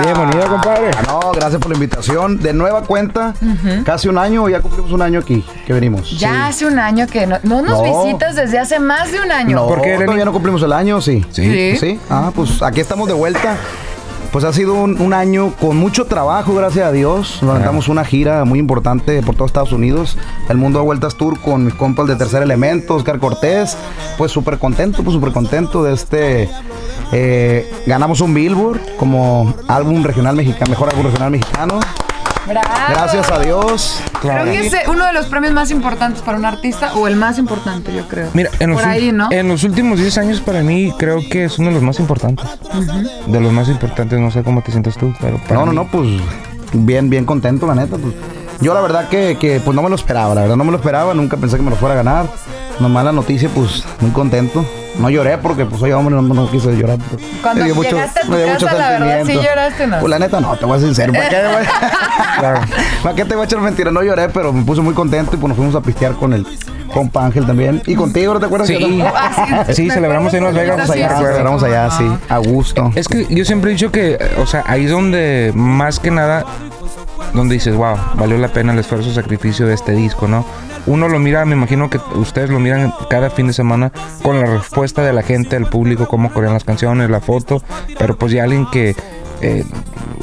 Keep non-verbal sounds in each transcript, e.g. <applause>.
Bienvenido, compadre. Ah, No, gracias por la invitación. De nueva cuenta, casi un año, ya cumplimos un año aquí que venimos. Ya hace un año que no, no nos No. visitas desde hace más de un año. No, ¿Por qué, Lenny? todavía no cumplimos el año, sí. Sí. Sí. Ah, pues aquí estamos de vuelta. Pues ha sido un, un año con mucho trabajo, gracias a Dios. Nos aventamos una gira muy importante por todo Estados Unidos. El Mundo de Vueltas Tour con mis compas de Tercer Elemento, Oscar Cortés. Pues súper contento, pues súper contento de este... eh, ganamos un Billboard como álbum regional mexicano, mejor álbum regional mexicano. Bravo. Gracias a Dios. Creo que es eh, uno de los premios más importantes para un artista o el más importante, yo creo. Mira, en los, Por ahí, ul- ¿no? en los últimos 10 años para mí creo que es uno de los más importantes. De los más importantes, no sé cómo te sientes tú, pero para No, no, mí- no, pues bien, bien contento, la neta. Pues. Yo la verdad que, que, pues no me lo esperaba, la verdad no me lo esperaba, nunca pensé que me lo fuera a ganar. Nomás la noticia, pues muy contento. No lloré porque pues soy hombre, no, no quise llorar. Cuando Me dio mucho- llegaste a tu me dio mucho casa, la verdad, sí lloraste, ¿no? Pues la neta no, te voy a ser sincero. ¿Para qué, te voy <laughs> a- ¿Para qué te voy a echar mentira? No lloré, pero me puse muy contento y pues nos fuimos a pistear con el compa Ángel también. Y contigo, ¿no te acuerdas? Sí. que- Ah, Sí, me celebramos en Las Vegas, allá, sí, sí, celebramos sí. allá, sí, a gusto. Es que yo siempre he dicho que, o sea, ahí es donde más que nada, donde dices, wow, valió la pena el esfuerzo, sacrificio de este disco, ¿no? Uno lo mira, me imagino que ustedes lo miran cada fin de semana con la respuesta de la gente, del público, cómo corrían las canciones, la foto, pero pues ya alguien que, eh,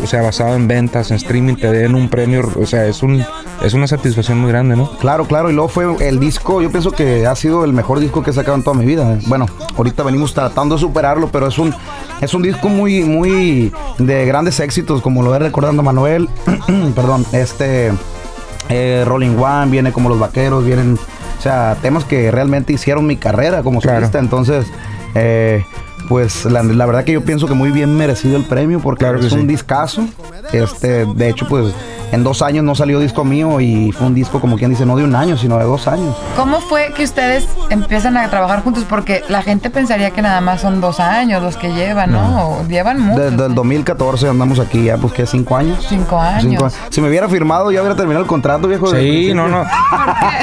o sea, basado en ventas, en streaming, te den un premio, o sea, es un es una satisfacción muy grande, ¿no? Claro, claro, y luego fue el disco, yo pienso que ha sido el mejor disco que he sacado en toda mi vida. Bueno, ahorita venimos tratando de superarlo, pero es un es un disco muy muy de grandes éxitos, como lo ve recordando Manuel, <clears throat> perdón, este eh, Rolling One, viene como Los Vaqueros, vienen, o sea, temas que realmente hicieron mi carrera como Claro. solista, entonces eh, pues la, la verdad que yo pienso que muy bien merecido el premio porque Claro es un discazo. Este, de hecho, pues en dos años no salió disco mío y fue un disco como quien dice, no de un año, sino de dos años. ¿Cómo fue que ustedes empiezan a trabajar juntos? Porque la gente pensaría que nada más son dos años los que llevan, ¿no? O llevan mucho. Desde el 2014 andamos aquí ya, pues que cinco años. Cinco años. Cinco años. Si me hubiera firmado, ya hubiera terminado el contrato, viejo. Sí, principio. no, no.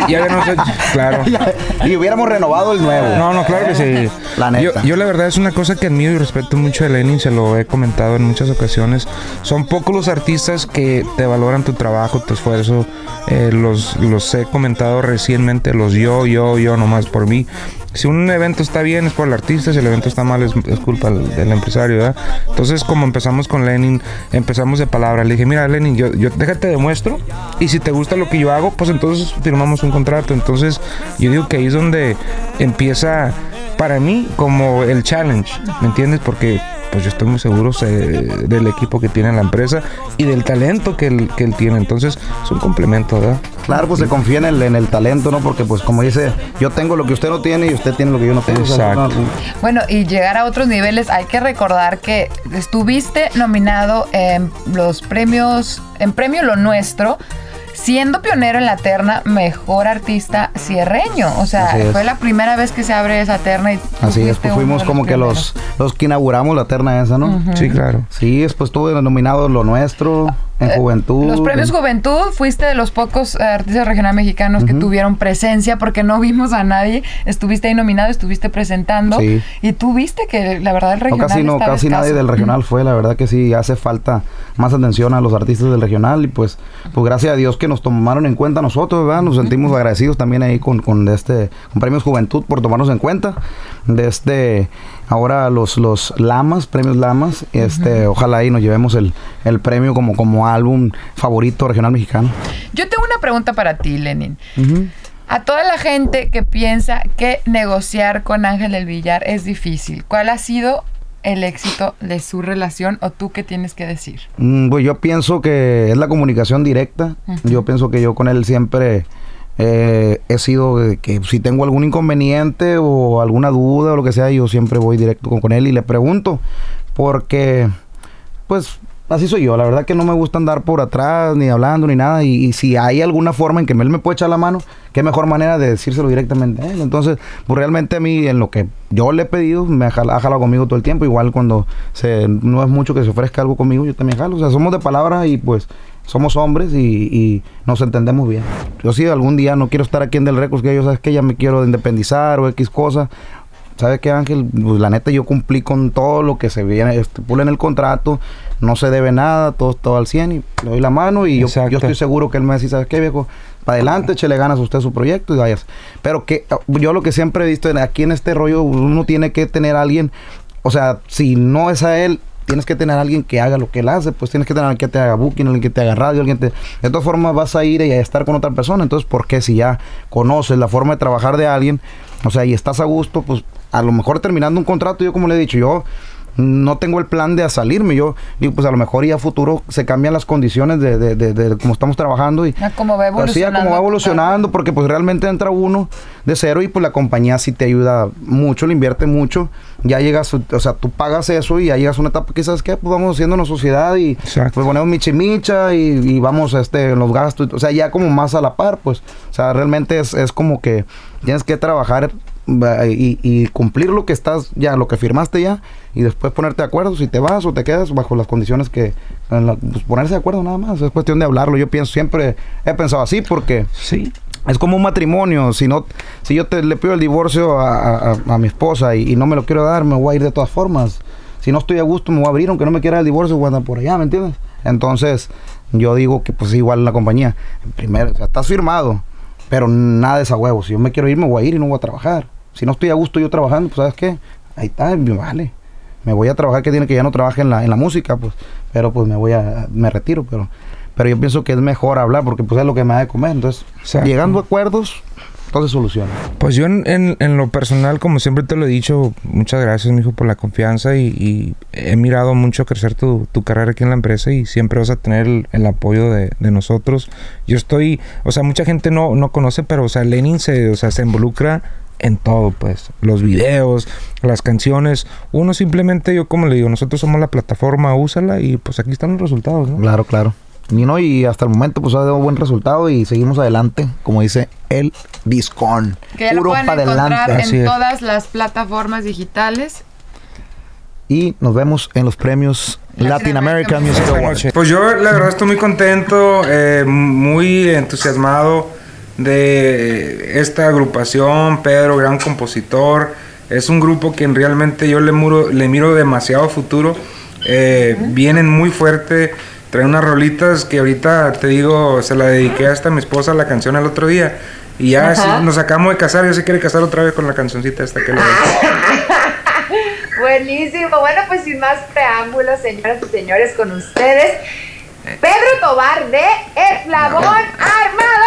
Ya habíamos hecho, claro. <laughs> y hubiéramos renovado el nuevo. No, no, claro que sí. La neta. Yo, yo la verdad es una cosa que admiro y respeto mucho de Lenin, se lo he comentado en muchas ocasiones. Son pocos los artistas que te valoran tu trabajo, tu esfuerzo. Eh, los, los he comentado recientemente, los yo, yo, yo, nomás por mí. Si un evento está bien es por el artista, si el evento está mal es, es culpa del empresario, ¿verdad? Entonces, como empezamos con Lenin, empezamos de palabra. Le dije, mira, Lenin, yo, yo déjate demuestro. Y si te gusta lo que yo hago, pues entonces firmamos un contrato. Entonces, yo digo que ahí es donde empieza para mí como el challenge, ¿me entiendes? Porque pues yo estoy muy seguro sé, del equipo que tiene la empresa y del talento que él, que él tiene. Entonces es un complemento, ¿verdad? Claro, pues se confía en el, en el talento, ¿no? Porque pues como dice, yo tengo lo que usted no tiene y usted tiene lo que yo no tengo. Exacto. no- Bueno, y llegar a otros niveles, hay que recordar que estuviste nominado en los premios, en Premio Lo Nuestro, siendo pionero en la terna Mejor Artista Cierreño. O sea, fue la primera vez que se abre esa terna y Así es, pues fuimos como que los, los que inauguramos la terna esa, ¿no? Sí, claro. Sí, después estuve nominado Lo Nuestro, en Juventud. Eh, Los premios Juventud, fuiste de los pocos eh, artistas regionales mexicanos que tuvieron presencia porque no vimos a nadie. Estuviste ahí nominado, estuviste presentando. Sí. Y tú viste que la verdad el No, regional casi no, casi nadie del regional fue, la verdad que sí, hace falta más atención a los artistas del regional y pues, pues gracias a Dios que nos tomaron en cuenta nosotros, ¿verdad? Nos sentimos agradecidos también ahí con, con este, con Premios Juventud por tomarnos en cuenta. De este, ahora los, los Lamas, Premios Lamas, este, ojalá ahí nos llevemos el, el premio como, como álbum favorito regional mexicano. Yo tengo una pregunta para ti, Lenin. A toda la gente que piensa que negociar con Ángel del Villar es difícil, ¿cuál ha sido el éxito de su relación o tú qué tienes que decir? Mm, Pues yo pienso que es la comunicación directa. Yo pienso que yo con él siempre eh, he sido que si tengo algún inconveniente o alguna duda o lo que sea, yo siempre voy directo con, con él y le pregunto. Porque, pues, así soy yo. La verdad que no me gusta andar por atrás, ni hablando, ni nada. Y, si hay alguna forma en que él me puede echar la mano, qué mejor manera de decírselo directamente a él. Entonces, pues realmente a mí, en lo que yo le he pedido, me ha jal- ha jalado conmigo todo el tiempo. Igual cuando se, no es mucho que se ofrezca algo conmigo, yo también jalo. O sea, somos de palabra y pues somos hombres y, y nos entendemos bien. Yo sí, algún día no quiero estar aquí en Del Records, que yo sabes que ya me quiero independizar o X cosa. ¿Sabes qué, Ángel? Pues la neta yo cumplí con todo lo que se viene, estipula en el contrato, no se debe nada, todo todo al 100 y le doy la mano y yo, estoy seguro que él me va a decir, ¿sabes qué, viejo? Para adelante, échele ganas a usted su proyecto y vayas. Pero que yo lo que siempre he visto aquí en este rollo, uno tiene que tener a alguien, o sea, si no es a él, tienes que tener a alguien que haga lo que él hace, pues tienes que tener a alguien que te haga booking, alguien que te haga radio, alguien te... De todas formas vas a ir y a estar con otra persona, entonces, ¿por qué si ya conoces la forma de trabajar de alguien, o sea, y estás a gusto, pues a lo mejor terminando un contrato, yo como le he dicho, yo no tengo el plan de a salirme, yo digo, pues a lo mejor y a futuro se cambian las condiciones de, de, de, de cómo estamos trabajando y... Ah, como va Así ya como va evolucionando. evolucionando, porque pues realmente entra uno de cero y pues la compañía sí te ayuda mucho, le invierte mucho. Ya llegas, o sea, tú pagas eso y ya llegas a una etapa que sabes qué, pues vamos haciendo una sociedad y Exacto. pues ponemos michimicha y, y vamos este, en los gastos, o sea, ya como más a la par, pues. O sea, realmente es, es como que tienes que trabajar y, y cumplir lo que estás, ya, lo que firmaste ya, y después ponerte de acuerdo si te vas o te quedas bajo las condiciones que, la- pues ponerse de acuerdo nada más, es cuestión de hablarlo. Yo pienso, siempre he pensado así porque Sí. es como un matrimonio. Si no, si yo te, le pido el divorcio a, a- a mi esposa y, y no me lo quiero dar, me voy a ir de todas formas. Si no estoy a gusto, me voy a abrir, aunque no me quiera el divorcio, voy a andar por allá, ¿me entiendes? Entonces, yo digo que pues igual en la compañía. Primero, o sea, estás firmado, pero nada de esa huevo. Si yo me quiero ir, me voy a ir y no voy a trabajar. Si no estoy a gusto yo trabajando, pues ¿sabes qué? Ahí está, vale. Me voy a trabajar, que tiene que ya no trabaje en la, en la música, pues. Pero pues me voy a, me retiro, pero... Pero yo pienso que es mejor hablar porque pues es lo que me da de comer. Entonces, Exacto. llegando a acuerdos, se soluciona. Pues yo en, en- en lo personal, como siempre te lo he dicho, muchas gracias, mijo, por la confianza y, y he mirado mucho crecer tu, tu carrera aquí en la empresa y siempre vas a tener el, el apoyo de, de nosotros. Yo estoy, o sea, mucha gente no, no conoce, pero, o sea, Lenin se, o sea, se involucra en todo, pues, los videos, las canciones. Uno simplemente, yo como le digo, nosotros somos la plataforma, úsala y pues aquí están los resultados, ¿no? Claro, claro. Y, no, y hasta el momento pues ha dado buen resultado y seguimos adelante, como dice el Discon. Que ya lo Puro pueden encontrar adelante. En todas las plataformas digitales. Y nos vemos en los premios Latin American Music Awards. Pues yo la verdad estoy muy contento, eh, muy entusiasmado de esta agrupación. Pedro, gran compositor. Es un grupo que realmente yo le, muro, le miro demasiado futuro. Eh, Vienen muy fuerte. Traen unas rolitas que ahorita te digo, se la dediqué hasta a mi esposa la canción el otro día. Y ya sí, nos acabamos de casar, ya se quiere casar otra vez con la cancioncita esta que le <laughs> Buenísimo. Bueno, pues sin más preámbulos, señoras y señores, con ustedes, Pedro Tobar de Eslabón Armado.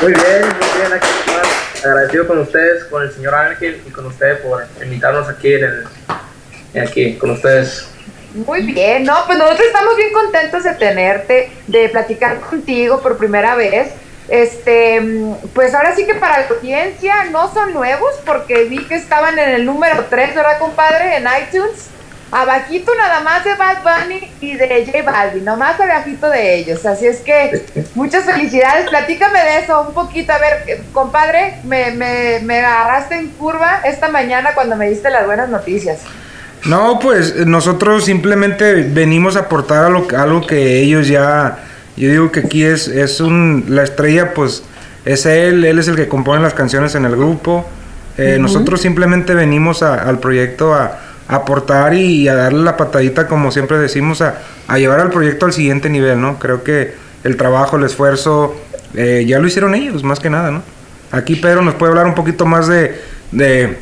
Muy bien, muy bien, aquí más agradecido con ustedes, con el señor Ángel y con ustedes por invitarnos aquí en el, aquí con ustedes. Muy bien, no, pues nosotros estamos bien contentos de tenerte, de platicar contigo por primera vez. Este, pues ahora sí que para la audiencia no son nuevos porque vi que estaban en el número 3, ¿verdad, compadre? En iTunes. Abajito nada más de Bad Bunny y de J Balvin, nomás abajito de ellos. Así es que muchas felicidades. Platícame de eso un poquito. A ver, compadre, me, me, me agarraste en curva esta mañana cuando me diste las buenas noticias. No, pues nosotros simplemente venimos a aportar a lo, algo que ellos ya. Yo digo que aquí es, es un. La estrella, pues es él, él es el que compone las canciones en el grupo. Eh, Nosotros simplemente venimos a- al proyecto a aportar y, a darle la patadita, como siempre decimos, a, a llevar al proyecto al siguiente nivel, ¿no? Creo que el trabajo, el esfuerzo, eh, ya lo hicieron ellos, más que nada, ¿no? Aquí Pedro nos puede hablar un poquito más de, de,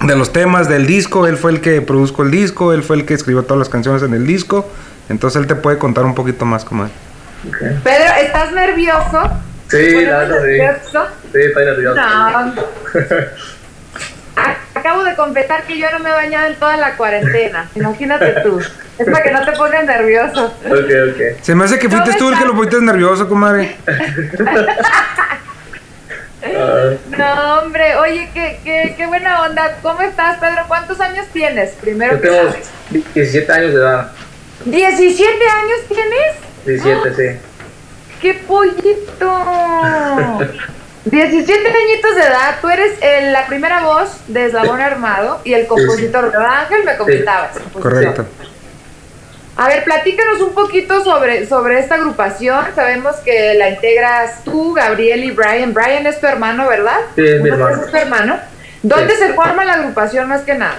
de los temas del disco. Él fue el que produjo el disco, él fue el que escribió todas las canciones en el disco. Entonces él te puede contar un poquito más como él. Pedro, ¿estás nervioso? Sí, ¿Pones la verdad, sí. nervioso? Sí, estoy nervioso. No. <laughs> Acabo de confesar que yo no me he bañado en toda la cuarentena. Imagínate tú. Es para que no te pongas nervioso. Ok, ok. Se me hace que fuiste ¿Cómo tú el que lo pusiste nervioso, comadre. Ah, <laughs> No, hombre, oye, qué, qué, qué buena onda. ¿Cómo estás, Pedro? ¿Cuántos años tienes? Primero yo que tengo nada. 17 años de edad. ¿17 años tienes? 17, sí. ¡Qué pollito! <laughs> 17 añitos de edad, tú eres el- la primera voz de Eslabón Armado y el compositor, ¿verdad, Ángel? Me comentabas. Correcto. A ver, platícanos un poquito sobre, sobre esta agrupación. Sabemos que la integras tú, Gabriel y Brian. Brian es tu hermano, ¿verdad? Sí, es mi hermano. Es tu hermano. ¿Dónde Sí. se forma la agrupación más que nada?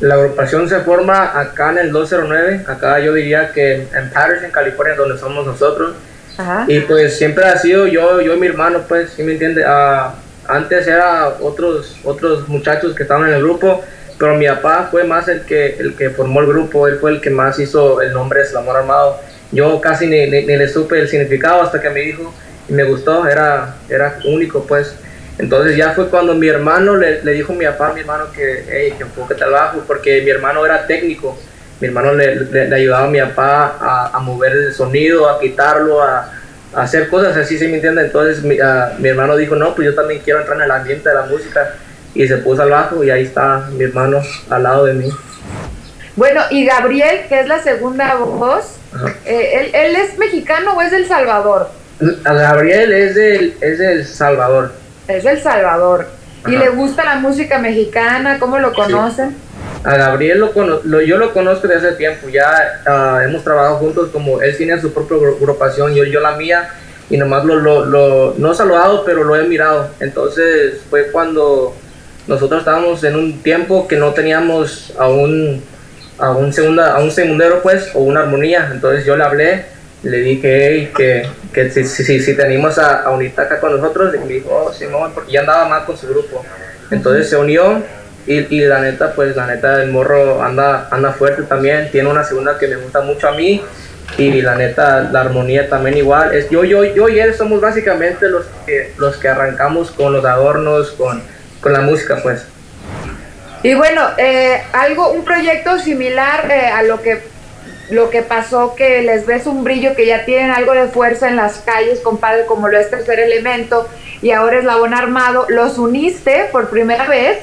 La agrupación se forma acá en el 209, acá yo diría que en Patterson, California, donde somos nosotros. Ajá. Y pues siempre ha sido yo, yo y mi hermano, pues, ¿sí me entiende? Ah, antes era otros, otros muchachos que estaban en el grupo, pero mi papá fue más el que, el que formó el grupo, él fue el que más hizo el nombre es el amor armado. Yo casi ni, ni- ni le supe el significado hasta que me dijo y me gustó, era, era único, pues. Entonces ya fue cuando mi hermano le, le dijo a mi papá, a mi hermano, que, hey, que enfócate al bajo, porque mi hermano era técnico. Mi hermano le, le- le ayudaba a mi papá a, a mover el sonido, a quitarlo, a, a hacer cosas así, ¿sí me entiende? Entonces mi, ah, mi hermano dijo, no, pues yo también quiero entrar en el ambiente de la música. Y se puso al bajo y ahí está mi hermano al lado de mí. Bueno, y Gabriel, que es la segunda voz, eh, ¿él, él es mexicano o es del Salvador? A Gabriel es del, es del Salvador. Es del Salvador. ¿Y le gusta la música mexicana? ¿Cómo lo conocen? A Gabriel lo, lo- yo lo conozco desde hace tiempo, ya ah, hemos trabajado juntos como él tiene su propia agru- agrupación, yo, yo la mía, y nomás lo, lo, lo- no saludado, pero lo he mirado. Entonces fue cuando nosotros estábamos en un tiempo que no teníamos a un, a un, segunda, a un segundero, pues, o una armonía. Entonces yo le hablé, le dije "Hey, que, que si, si, si te animas a, a unirte acá con nosotros, y me dijo, oh, Simón, porque ya andaba mal con su grupo. Entonces se unió y, y la neta, pues la neta, el morro anda, anda fuerte también. Tiene una segunda que me gusta mucho a mí. Y la neta, la armonía también igual. Es, yo, yo, yo y él somos básicamente los que, los que arrancamos con los adornos, con, con la música, pues. Y bueno, eh, algo, un proyecto similar eh, a lo que lo que pasó que les ves un brillo que ya tienen algo de fuerza en las calles, compadre, como lo es Tercer Elemento y ahora es Labón Armado, los uniste por primera vez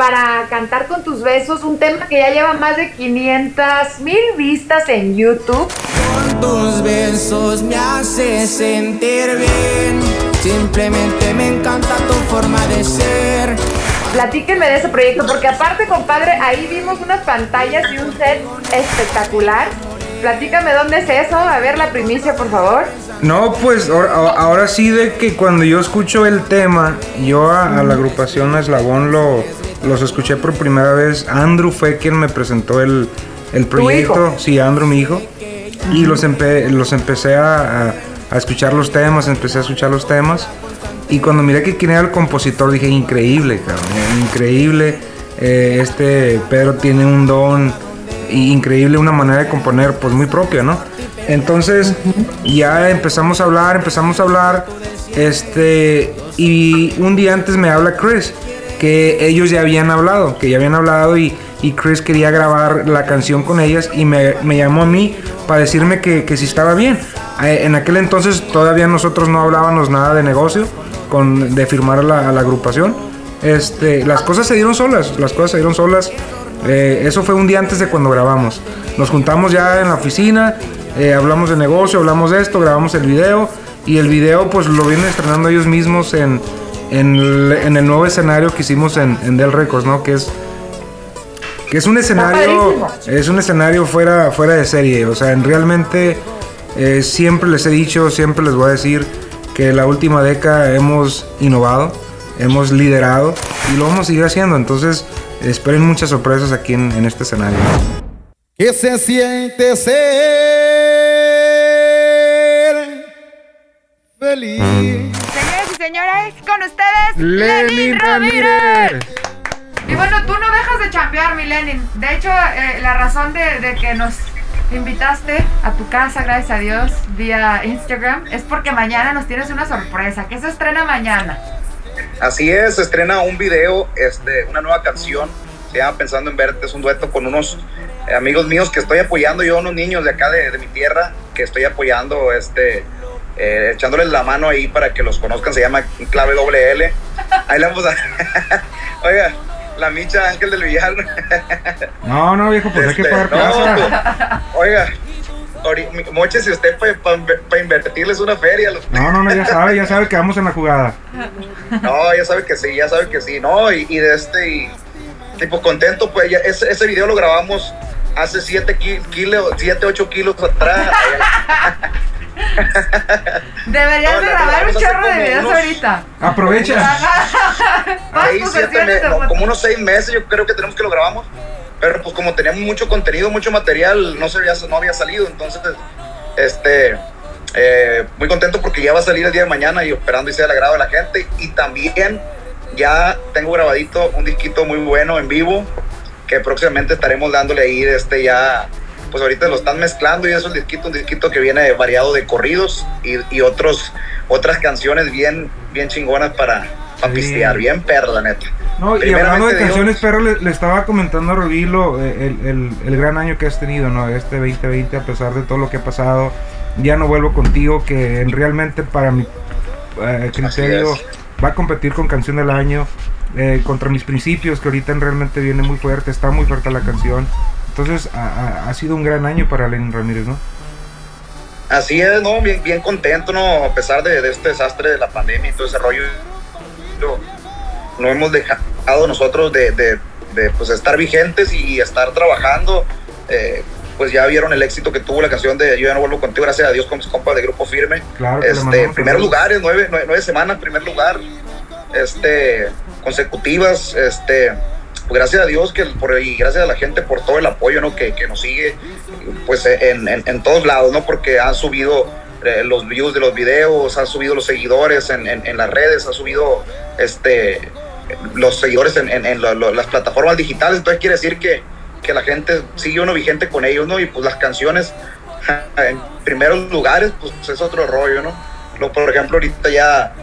para cantar con tus besos un tema que ya lleva más de 500 mil vistas en YouTube. Con tus besos me haces sentir bien. Simplemente me encanta tu forma de ser. Platíquenme de ese proyecto, porque aparte, compadre, ahí vimos unas pantallas y un set espectacular. Platícame dónde es eso, a ver la primicia, por favor. No, pues ahora, ahora sí de que cuando yo escucho el tema, yo a, a la agrupación Eslabón lo, los escuché por primera vez. Andrew fue quien me presentó el, el proyecto. hijo? Sí, Andrew, mi hijo. Y los, empe- los empecé a, a- escuchar los temas, empecé a escuchar los temas. Y cuando miré que quién era el compositor, dije, increíble, cabrón, increíble. Eh, este Pedro tiene un don increíble, una manera de componer, pues muy propia, ¿no? Entonces, ya empezamos a hablar, empezamos a hablar. Este, y un día antes me habla Chris, que ellos ya habían hablado, que ya habían hablado y, y Chris quería grabar la canción con ellas y me, me llamó a mí para decirme que, que si estaba bien. Eh, En aquel entonces todavía nosotros no hablábamos nada de negocio, con, de firmar a la, la agrupación. Este, las cosas se dieron solas, las cosas se dieron solas. Eh, eso fue un día antes de cuando grabamos. Nos juntamos ya en la oficina, eh, hablamos de negocio, hablamos de esto, grabamos el video y el video pues lo vienen estrenando ellos mismos en, en, el, en el nuevo escenario que hicimos en, en Dell Records, ¿no? Que es que es un escenario es un escenario fuera fuera de serie, o sea, en realmente eh, siempre les he dicho, siempre les voy a decir que la última década hemos innovado, hemos liderado y lo vamos a seguir haciendo, entonces esperen muchas sorpresas aquí en, en este escenario. ¿Qué se siente ser feliz? Señores, con ustedes, Lenin Ramírez. Y bueno, tú no dejas de chambear, mi Lenin. De hecho, eh, la razón de, de que nos invitaste a tu casa, gracias a Dios, vía Instagram, es porque mañana nos tienes una sorpresa, que se estrena mañana. Así es, se estrena un video, este, una nueva canción, se llama Pensando en Verte, es un dueto con unos eh, amigos míos que estoy apoyando, yo unos niños de acá de, de mi tierra, que estoy apoyando, este, eh, echándoles la mano ahí para que los conozcan, se llama Clave Doble L. Ahí le vamos a... <laughs> Oiga, la micha Ángel del Villar. <laughs> No, no, viejo, pues hay que Este, pagar no, plaza. Oiga, ori- mochese usted para invertirles una feria. los- No, no, no, ya sabe, ya sabe que vamos en la jugada. No, ya sabe que sí, ya sabe que sí, no, y, y de este, y, pues contento, pues ya, ese, ese video lo grabamos hace 7 kilos, 7, 8 kilos atrás. <laughs> <laughs> Deberías No, de grabar un hace chorro de videos unos- ahorita. Aprovecha. Ahí siete posesiones me- de no, como unos 6 meses yo creo que tenemos que lo grabamos, pero pues como teníamos mucho contenido, mucho material, no, se había, no había salido, entonces, este, eh, muy contento porque ya va a salir el día de mañana y esperando y sea el agrado de la gente, y también ya tengo grabadito un disquito muy bueno en vivo, que próximamente estaremos dándole ahí, este ya, pues ahorita lo están mezclando y es un disquito, un disquito que viene variado de corridos y, y otros, otras canciones bien, bien chingonas para, para Sí. pistear, bien perra, la neta. No, y hablando de canciones, perro, le, le estaba comentando a Rodilo eh, el, el- el gran año que has tenido, ¿no? Este 2020, a pesar de todo lo que ha pasado. Ya no vuelvo contigo, que realmente para mi eh, criterio va a competir con canción del año. eh, contra mis principios, que ahorita realmente viene muy fuerte, está muy fuerte la canción. Entonces, ha, sido un gran año para Lenin Ramírez, ¿no? Así es, no, bien, bien contento, ¿no? A pesar de, de este desastre de la pandemia y todo ese rollo, no, no hemos dejado nosotros de, de- de, pues, estar vigentes y estar trabajando. Eh, pues ya vieron el éxito que tuvo la canción de Yo ya no vuelvo contigo, gracias a Dios, con mis compas de Grupo Firme. Claro Este, primeros saludos. lugares, nueve, nueve, nueve semanas, primer lugar, este, consecutivas, este, gracias a Dios que y gracias a la gente por todo el apoyo, ¿no? Que, que nos sigue, pues en, en, en todos lados, ¿no? Porque han subido eh, los views de los videos, han subido los seguidores en, en, las redes, han subido, este, los seguidores en, lo- las plataformas digitales, entonces quiere decir que, que la gente sigue uno vigente con ellos, ¿no? Y pues las canciones <laughs> en primeros lugares, pues es otro rollo, ¿no? Por ejemplo, ahorita ya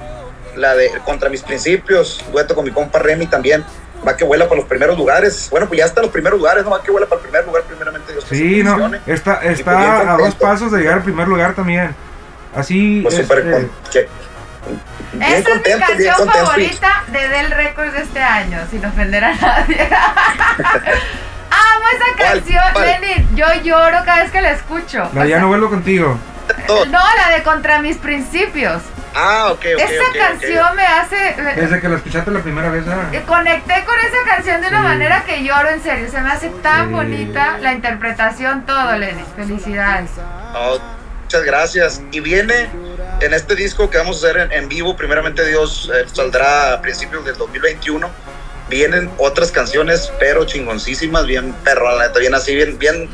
la de Contra mis principios, dueto con mi compa Remy también, va que vuela para los primeros lugares. Bueno, pues ya está en los primeros lugares, ¿no? Va que vuela para el primer lugar, primeramente Dios. que Sí, se no, está, Y pues está a dos pasos de llegar al primer lugar también. Así, Pues súper este, con- que- bien Esta es mi bien canción contento. favorita de Del Records de este año, sin ofender a nadie. <laughs> Amo esa canción. Lenin. Yo lloro cada vez que la escucho. la O ya sea, no vuelvo contigo. No, la de Contra mis principios. Ah, ok, ok. esa ok, ok. canción me hace. Desde que la escuchaste la primera vez, ah. eh, Conecté con esa canción de una Sí. manera que lloro en serio. Se me hace tan Sí. bonita la interpretación, todo, Lenin. Felicidades. No, muchas gracias. Y viene en este disco que vamos a hacer en, en vivo, primeramente Dios eh, saldrá a principios del 2021. Vienen otras canciones, pero chingoncísimas, bien perro, la neta, bien así, bien, bien,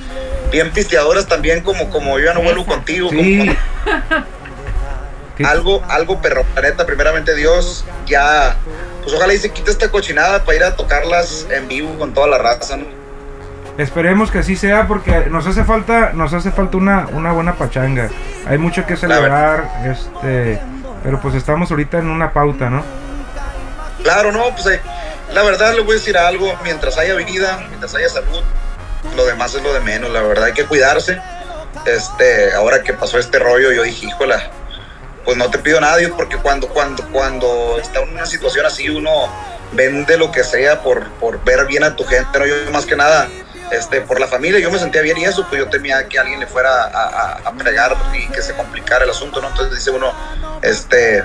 bien pisteadoras también, como, como yo ya no vuelvo contigo. Sí. como- <laughs> Algo, algo perro, la neta, primeramente Dios, ya, pues ojalá y se quite esta cochinada para ir a tocarlas en vivo con toda la raza, ¿no? Esperemos que así sea porque nos hace falta, nos hace falta una, una buena pachanga. Hay mucho que celebrar, este, pero pues estamos ahorita en una pauta, ¿no? Claro, no, pues eh, la verdad le voy a decir algo, mientras haya vida, mientras haya salud, lo demás es lo de menos, la verdad hay que cuidarse. Este, ahora que pasó este rollo, yo dije, híjola, pues no te pido nada, Dios, porque cuando, cuando, cuando está en una situación así, uno vende lo que sea por, por ver bien a tu gente, no, yo más que nada, este, por la familia, yo me sentía bien y eso, pues yo temía que alguien le fuera a, a, a pregar y que se complicara el asunto, ¿no? Entonces dice uno, este,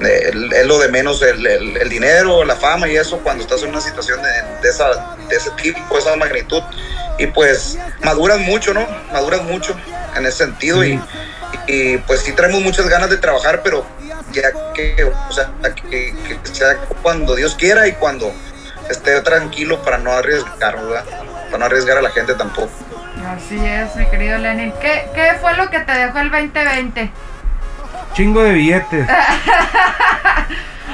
es lo de menos el, el- dinero, la fama y eso cuando estás en una situación de, de esa, de ese tipo, esa magnitud. Y pues maduras mucho, ¿no? Maduras mucho en ese sentido y, y, pues sí traemos muchas ganas de trabajar, pero ya que, o sea, que, que sea cuando Dios quiera y cuando esté tranquilo para no arriesgar, ¿verdad? Para no arriesgar a la gente tampoco. Así es, mi querido Lenin. ¿Qué, qué fue lo que te dejó el 2020? Chingo de billetes. <laughs>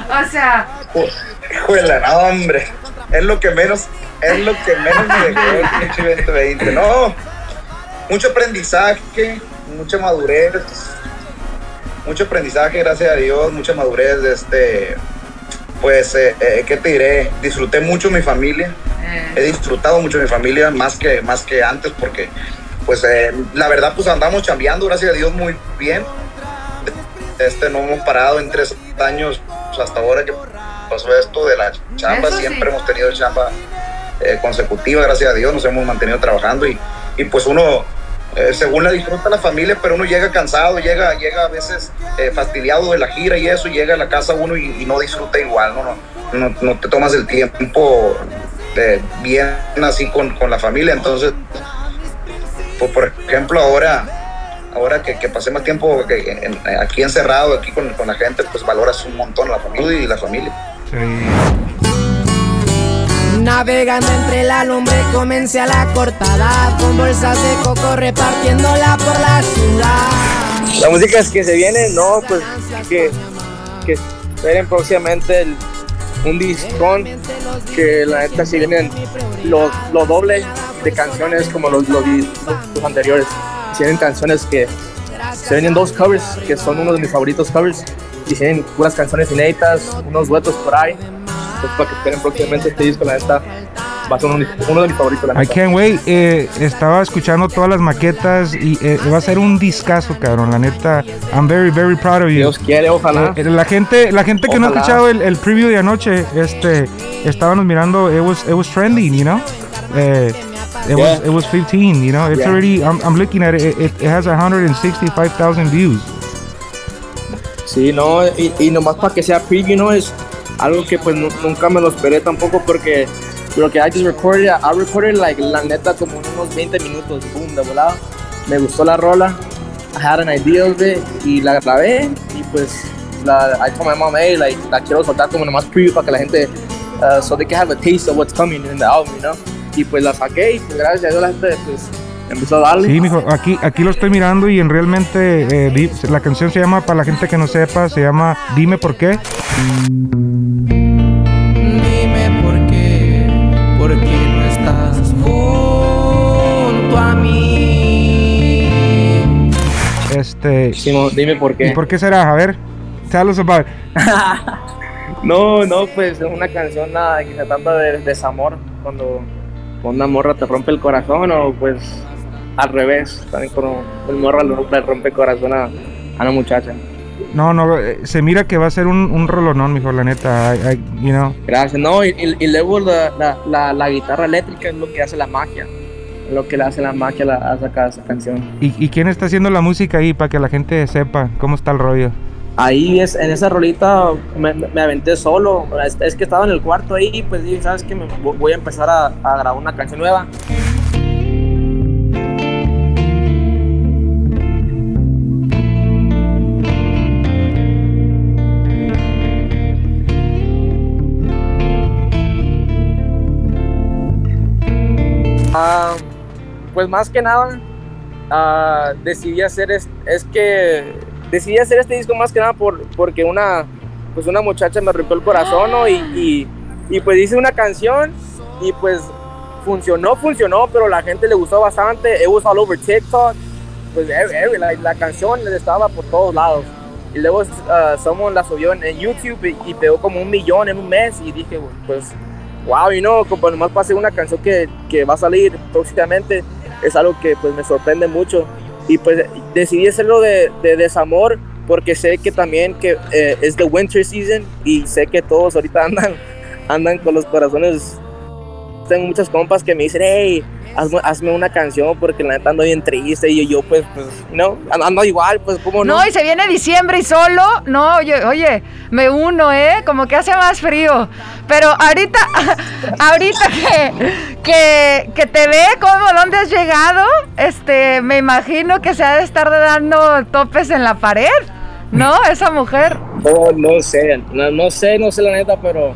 O sea, Híjole, no, hombre. Es lo que menos, es lo que menos me dejó el pinche 2020. No, mucho aprendizaje, mucha madurez, mucho aprendizaje, gracias a Dios, mucha madurez. Este, pues, eh, eh, ¿qué te diré? Disfruté mucho mi familia. He eh, disfrutado mucho mi familia, más que, más que antes, porque, pues, eh, la verdad, pues andamos chambeando, gracias a Dios, muy bien. Este, no hemos parado en tres años pues, hasta ahora que pasó esto de la chamba, Eso sí. siempre hemos tenido chamba eh, consecutiva, gracias a Dios, nos hemos mantenido trabajando y, y pues uno, eh, según la disfruta la familia, pero uno llega cansado, llega, llega a veces eh, fastidiado de la gira y eso, llega a la casa uno y, no disfruta igual, no, no, no, te tomas el tiempo de bien así con, con la familia, entonces, pues, por ejemplo, ahora ahora que, que pasé más tiempo aquí encerrado, aquí con, con la gente, pues valoras un montón la familia y la familia. Navegando entre la lumbre comencé a la cortada Con bolsas de coco repartiéndola por la ciudad La música es que se viene, no, pues que, que esperen próximamente un discón que la neta si vienen lo, lo doble de canciones como los, los, los anteriores. Si vienen canciones que se vienen dos covers que son uno de mis favoritos covers y se vienen puras canciones inéditas, unos duetos por ahí. Pues para que esperen próximamente este disco, la neta va a ser uno, uno de mis favoritos. La I neta. can't wait. Eh, estaba escuchando todas las maquetas y eh, va a ser un discazo, cabrón. La neta, I'm very, very proud of you. Dios quiere, ojalá. Eh, la gente, la gente que no ha escuchado el, el preview de anoche, este, estábamos mirando, it was, it was trending, you know. Eh, it was, Yeah. it was 15, you know. It's Yeah. already, I'm, I'm looking at it, it, it has 165,000 views. Sí, no, y, y nomás para que sea preview, ¿no? Es algo que pues nu- nunca me lo esperé tampoco porque lo que I just recorded, I recorded like la neta como unos 20 minutos, boom, de volada. Me gustó la rola, I had an idea of it y la grabé y pues la, I told my mom, hey, like, la quiero soltar como nomás preview para que la gente, uh, so they can have a taste of what's coming in the album, you know? Y pues la saqué y pues gracias a Dios la gente pues empezó a darle. Sí, mijo, aquí, aquí lo estoy mirando y en realmente eh, la canción se llama, para la gente que no sepa, se llama Dime por qué. Dime por qué, por qué no estás junto a mí. Este, Simón, dime por qué. ¿Y por qué será? A ver, tell us about. No, no, pues es una canción nada, que se trata de desamor, cuando una morra te rompe el corazón o pues al revés, también cuando el morra le rompe, le rompe el corazón a, a una muchacha. No, no, eh, se mira que va a ser un, un rolonón, mijo, la neta. I- I- you know. Gracias, no, y, y- y luego la, la, la, la guitarra eléctrica es lo que hace la magia, lo que le hace la magia a, la- a sacar esa canción. ¿Y, y quién está haciendo la música ahí para que la gente sepa cómo está el rollo? Ahí es, en esa rolita me, me- aventé solo, es, es que estaba en el cuarto ahí, pues dije, ¿sabes qué? Me, voy a empezar a, a grabar una canción nueva. Pues más que nada, ah, decidí hacer es, es que decidí hacer este disco más que nada por, porque una, pues una muchacha me rompió el corazón ¿no? y, y, y pues hice una canción y pues funcionó, funcionó, pero la gente le gustó bastante. It was all over TikTok. Pues every- every- la, la canción estaba por todos lados. Y luego ah, someone la subió en, en YouTube y, y pegó como un millón en un mes y dije, pues, wow, y no, como nomás pasé una canción que, que va a salir próximamente, es algo que pues me sorprende mucho. Y pues decidí hacerlo de, de desamor porque sé que también que eh, es the winter season y sé que todos ahorita <laughs> andan, andan con los corazones. Tengo muchas compas que me dicen, hey, hazme, hazme una canción porque la neta ando bien triste y yo, pues, pues, no, ando igual, pues, ¿cómo no? No, y se viene diciembre y solo. No, oye, oye, me uno, ¿eh? Como que hace más frío. Pero ahorita, <laughs> ahorita que, que, que te ve cómo, dónde has llegado, este, me imagino que se ha de estar dando topes en la pared, ¿no? Esa mujer. No, no sé, no, no sé, no sé la neta, pero,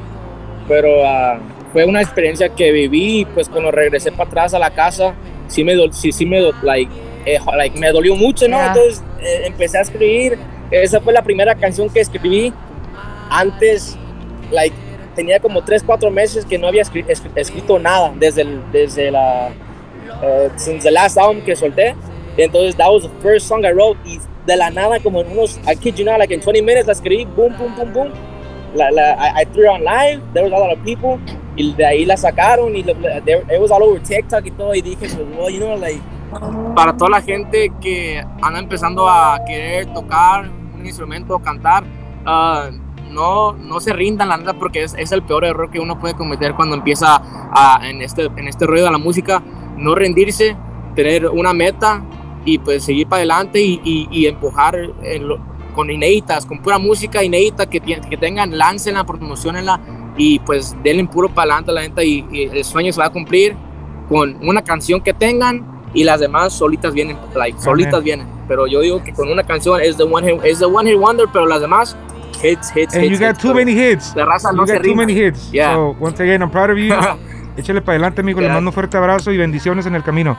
pero ah, fue una experiencia que viví y pues cuando regresé para atrás a la casa, sí me, sí, sí me, like, eh, like, me dolió mucho, ¿no? Ya. Entonces eh, empecé a escribir, esa fue la primera canción que escribí, antes, like, tenía como 3, 4 meses que no había escri- es- escrito nada desde, el- desde la, eh, since the last album que solté, entonces that was the first song I wrote y de la nada como en unos, I kid you not, like in 20 minutes la escribí, boom, boom, boom, boom, la, la, I, I threw it on live, there was a lot of people, y de ahí la sacaron, y there- it was all over TikTok y todo, y dije, pues, well, you know, like... Para toda la gente que anda empezando a querer tocar un instrumento, cantar, ah, no, no se rindan, la neta, porque es, es el peor error que uno puede cometer cuando empieza a, en, este, en este rollo de la música. No rendirse, tener una meta y pues seguir para adelante y, y, y empujar en lo- con inéditas, con pura música inédita que, que tengan, láncenla, promocionenla y pues denle puro para adelante a la gente y, y el sueño se va a cumplir con una canción que tengan y las demás solitas vienen, like, solitas vienen. Pero yo digo que con una canción es the one hit, es the one hit wonder, pero las demás hits, hits, And hits. you got hits, too many hits. La raza You no se got too rinde. many hits. Yeah. So, once again, I'm proud of you. <laughs> Échale para adelante, amigo. Le Gracias. mando un fuerte abrazo y bendiciones en el camino.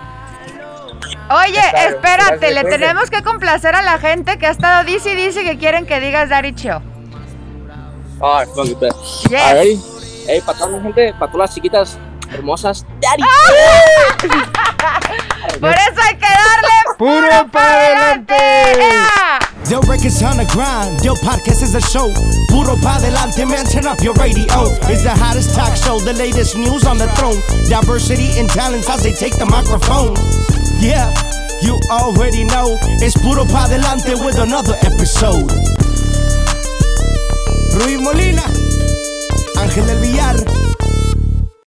Oye, espérate, gracias, le tenemos que complacer a la gente que ha estado dice y dice que quieren que digas Daddy Chill. Alright, fuck it, bet. Yes. Alrighty. Hey, para toda la gente, para todas las chiquitas hermosas. Daddy. Ah. <laughs> Por eso hay que darle <laughs> ¡Puro para adelante! ¡Ea! Del records on the grind, Del podcast is a show. Puro pa delante, man, turn up your radio. It's the hottest talk show, the latest news on the throne. Diversity and talents as they take the microphone. Yeah, you already know. It's Puro pa delante with another episode. Rui Molina, Ángel del Villar,